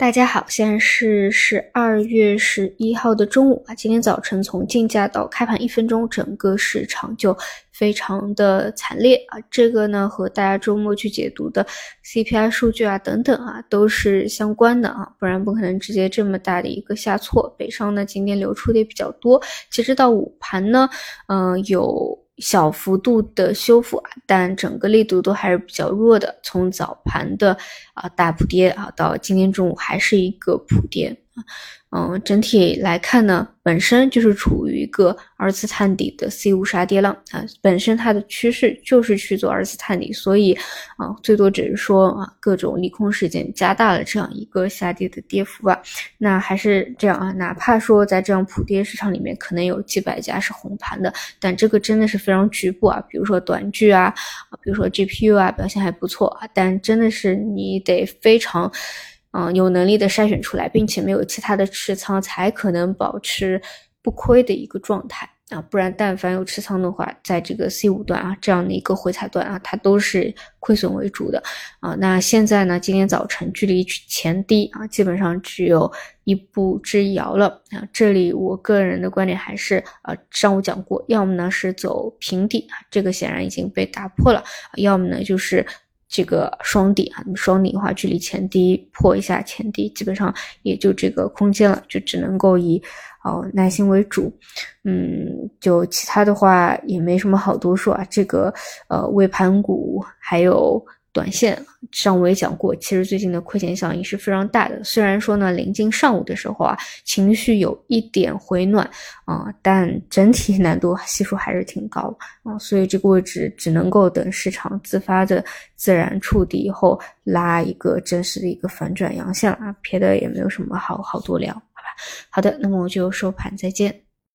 大家好，现在是十二月十一号的中午啊。今天早晨从竞价到开盘一分钟，整个市场就非常的惨烈啊。这个呢和大家周末去解读的 CPI 数据啊等等啊都是相关的啊，不然不可能直接这么大的一个下挫。北上呢今天流出的也比较多，截止到午盘呢，嗯有。小幅度的修复啊，但整个力度都还是比较弱的。从早盘的啊大普跌啊，到今天中午还是一个普跌。嗯，整体来看呢，本身就是处于一个二次探底的 C 五杀跌浪啊，本身它的趋势就是去做二次探底，所以啊，最多只是说啊，各种利空事件加大了这样一个下跌的跌幅吧。那还是这样啊，哪怕说在这样普跌市场里面，可能有几百家是红盘的，但这个真的是非常局部啊。比如说短剧啊，比如说 GPU 啊，表现还不错啊，但真的是你得非常。嗯，有能力的筛选出来，并且没有其他的持仓，才可能保持不亏的一个状态啊！不然，但凡有持仓的话，在这个 C 五段啊这样的一个回踩段啊，它都是亏损为主的啊。那现在呢，今天早晨距离前低啊，基本上只有一步之遥了啊。这里我个人的观点还是啊，上午讲过，要么呢是走平底啊，这个显然已经被打破了；要么呢就是。这个双底啊，双底的话，距离前低破一下前低，基本上也就这个空间了，就只能够以哦耐心为主，嗯，就其他的话也没什么好多说啊，这个呃尾盘股还有。短线上我也讲过，其实最近的亏钱效应是非常大的。虽然说呢，临近上午的时候啊，情绪有一点回暖啊，但整体难度系数还是挺高啊，所以这个位置只能够等市场自发的自然触底以后，拉一个真实的一个反转阳线啊，别的也没有什么好好多聊，好吧？好的，那么我就收盘再见。